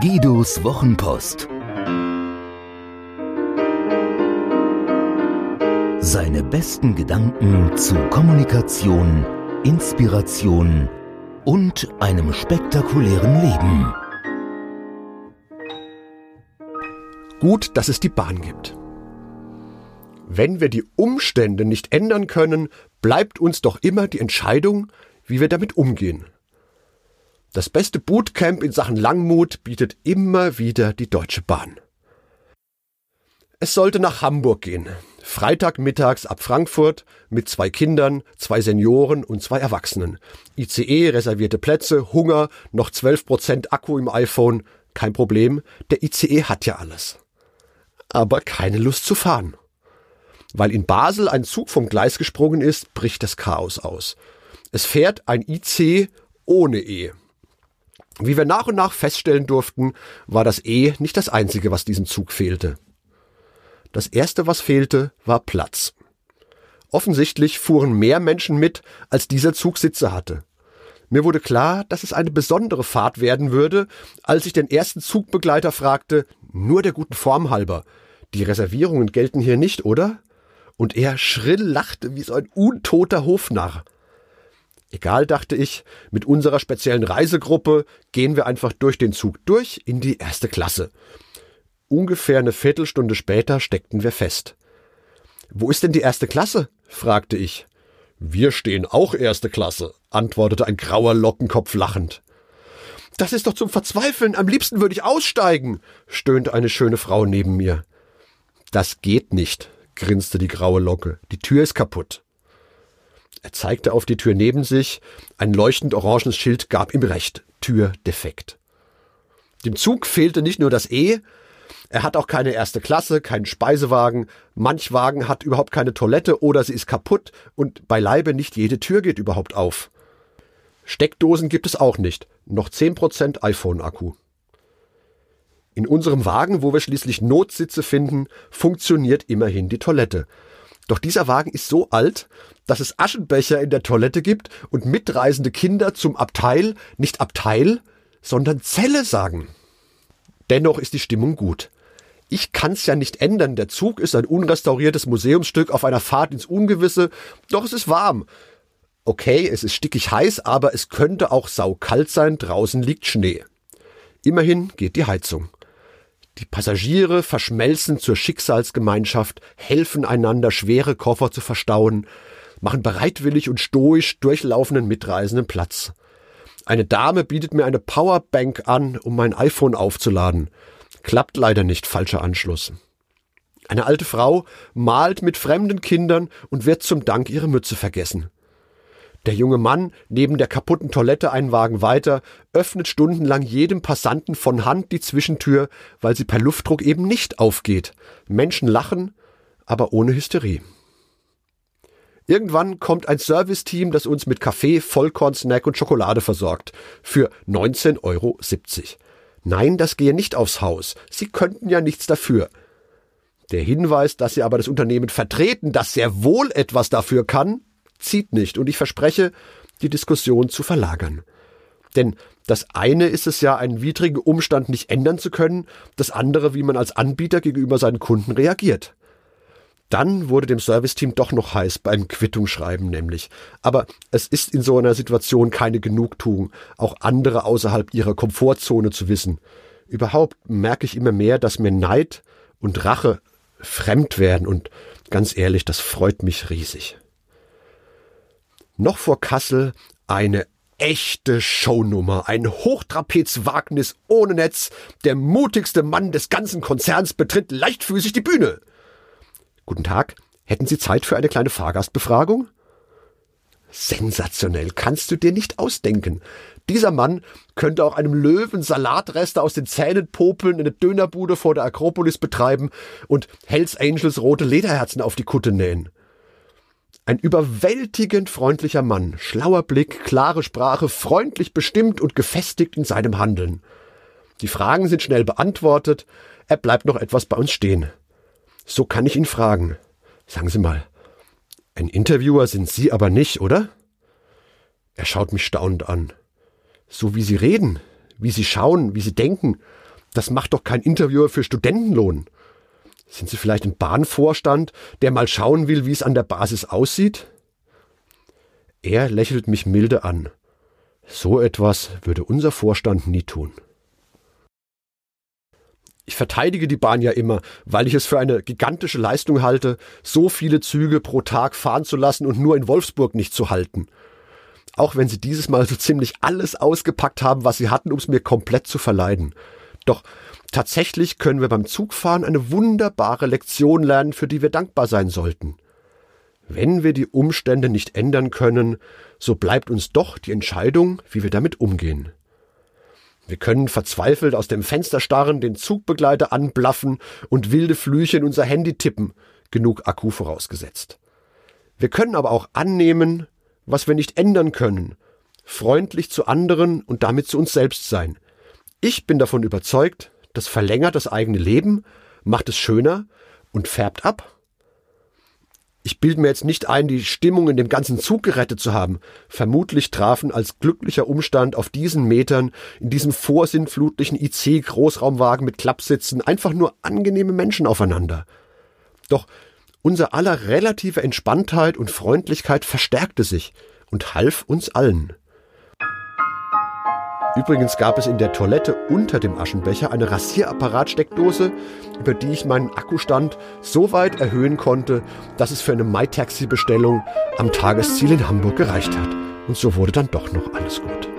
Guidos Wochenpost. Seine besten Gedanken zu Kommunikation, Inspiration und einem spektakulären Leben. Gut, dass es die Bahn gibt. Wenn wir die Umstände nicht ändern können, bleibt uns doch immer die Entscheidung, wie wir damit umgehen. Das beste Bootcamp in Sachen Langmut bietet immer wieder die Deutsche Bahn. Es sollte nach Hamburg gehen. Freitagmittags ab Frankfurt mit zwei Kindern, zwei Senioren und zwei Erwachsenen. ICE, reservierte Plätze, Hunger, noch 12% Akku im iPhone. Kein Problem, der ICE hat ja alles. Aber keine Lust zu fahren. Weil in Basel ein Zug vom Gleis gesprungen ist, bricht das Chaos aus. Es fährt ein IC ohne E. Wie wir nach und nach feststellen durften, war das E nicht das einzige, was diesem Zug fehlte. Das erste, was fehlte, war Platz. Offensichtlich fuhren mehr Menschen mit, als dieser Zug Sitze hatte. Mir wurde klar, dass es eine besondere Fahrt werden würde, als ich den ersten Zugbegleiter fragte, nur der guten Form halber. Die Reservierungen gelten hier nicht, oder? Und er schrill lachte wie so ein untoter Hofnarr. Egal, dachte ich, mit unserer speziellen Reisegruppe gehen wir einfach durch den Zug durch in die erste Klasse. Ungefähr eine Viertelstunde später steckten wir fest. Wo ist denn die erste Klasse? fragte ich. Wir stehen auch erste Klasse, antwortete ein grauer Lockenkopf lachend. Das ist doch zum Verzweifeln, am liebsten würde ich aussteigen, stöhnte eine schöne Frau neben mir. Das geht nicht, grinste die graue Locke. Die Tür ist kaputt. Er zeigte auf die Tür neben sich. Ein leuchtend orangenes Schild gab ihm recht. Tür defekt. Dem Zug fehlte nicht nur das E, er hat auch keine erste Klasse, keinen Speisewagen, manch Wagen hat überhaupt keine Toilette oder sie ist kaputt und beileibe nicht jede Tür geht überhaupt auf. Steckdosen gibt es auch nicht, noch 10% iPhone-Akku. In unserem Wagen, wo wir schließlich Notsitze finden, funktioniert immerhin die Toilette. Doch dieser Wagen ist so alt, dass es Aschenbecher in der Toilette gibt und mitreisende Kinder zum Abteil nicht Abteil, sondern Zelle sagen. Dennoch ist die Stimmung gut. Ich kann's ja nicht ändern. Der Zug ist ein unrestauriertes Museumsstück auf einer Fahrt ins Ungewisse. Doch es ist warm. Okay, es ist stickig heiß, aber es könnte auch saukalt sein. Draußen liegt Schnee. Immerhin geht die Heizung. Die Passagiere verschmelzen zur Schicksalsgemeinschaft, helfen einander, schwere Koffer zu verstauen, machen bereitwillig und stoisch durchlaufenden Mitreisenden Platz. Eine Dame bietet mir eine Powerbank an, um mein iPhone aufzuladen. Klappt leider nicht, falscher Anschluss. Eine alte Frau malt mit fremden Kindern und wird zum Dank ihre Mütze vergessen. Der junge Mann, neben der kaputten Toilette einen Wagen weiter, öffnet stundenlang jedem Passanten von Hand die Zwischentür, weil sie per Luftdruck eben nicht aufgeht. Menschen lachen, aber ohne Hysterie. Irgendwann kommt ein Serviceteam, das uns mit Kaffee, Vollkornsnack und Schokolade versorgt. Für 19,70 Euro. Nein, das gehe nicht aufs Haus. Sie könnten ja nichts dafür. Der Hinweis, dass Sie aber das Unternehmen vertreten, das sehr wohl etwas dafür kann, zieht nicht. Und ich verspreche, die Diskussion zu verlagern. Denn das eine ist es ja, einen widrigen Umstand nicht ändern zu können, das andere, wie man als Anbieter gegenüber seinen Kunden reagiert. Dann wurde dem Serviceteam doch noch heiß beim Quittungsschreiben nämlich. Aber es ist in so einer Situation keine Genugtuung, auch andere außerhalb ihrer Komfortzone zu wissen. Überhaupt merke ich immer mehr, dass mir Neid und Rache fremd werden und ganz ehrlich, das freut mich riesig. Noch vor Kassel eine echte Shownummer, ein Hochtrapezwagnis ohne Netz. Der mutigste Mann des ganzen Konzerns betritt leichtfüßig die Bühne. Guten Tag, hätten Sie Zeit für eine kleine Fahrgastbefragung? Sensationell, kannst du dir nicht ausdenken. Dieser Mann könnte auch einem Löwen Salatreste aus den Zähnen popeln, eine Dönerbude vor der Akropolis betreiben und Hells Angels rote Lederherzen auf die Kutte nähen. Ein überwältigend freundlicher Mann, schlauer Blick, klare Sprache, freundlich bestimmt und gefestigt in seinem Handeln. Die Fragen sind schnell beantwortet, er bleibt noch etwas bei uns stehen. So kann ich ihn fragen. Sagen Sie mal, ein Interviewer sind Sie aber nicht, oder? Er schaut mich staunend an. So wie Sie reden, wie Sie schauen, wie Sie denken, Das macht doch kein Interviewer für Studentenlohn. Sind Sie vielleicht ein Bahnvorstand, der mal schauen will, wie es an der Basis aussieht? Er lächelt mich milde an. So etwas würde unser Vorstand nie tun. Ich verteidige die Bahn ja immer, weil ich es für eine gigantische Leistung halte, so viele Züge pro Tag fahren zu lassen und nur in Wolfsburg nicht zu halten. Auch wenn sie dieses Mal so ziemlich alles ausgepackt haben, was sie hatten, um es mir komplett zu verleiden. Doch tatsächlich können wir beim Zugfahren eine wunderbare Lektion lernen, für die wir dankbar sein sollten. Wenn wir die Umstände nicht ändern können, so bleibt uns doch die Entscheidung, wie wir damit umgehen. Wir können verzweifelt aus dem Fenster starren, den Zugbegleiter anblaffen und wilde Flüche in unser Handy tippen, genug Akku vorausgesetzt. Wir können aber auch annehmen, was wir nicht ändern können, freundlich zu anderen und damit zu uns selbst sein. Ich bin davon überzeugt, das verlängert das eigene Leben, macht es schöner und färbt ab. Ich bilde mir jetzt nicht ein, die Stimmung in dem ganzen Zug gerettet zu haben. Vermutlich trafen als glücklicher Umstand auf diesen Metern in diesem vorsintflutlichen IC-Großraumwagen mit Klappsitzen einfach nur angenehme Menschen aufeinander. Doch unser aller relative Entspanntheit und Freundlichkeit verstärkte sich und half uns allen. Übrigens gab es in der Toilette unter dem Aschenbecher eine Rasierapparatsteckdose, über die ich meinen Akkustand so weit erhöhen konnte, dass es für eine MyTaxi-Bestellung am Tagesziel in Hamburg gereicht hat. Und so wurde dann doch noch alles gut.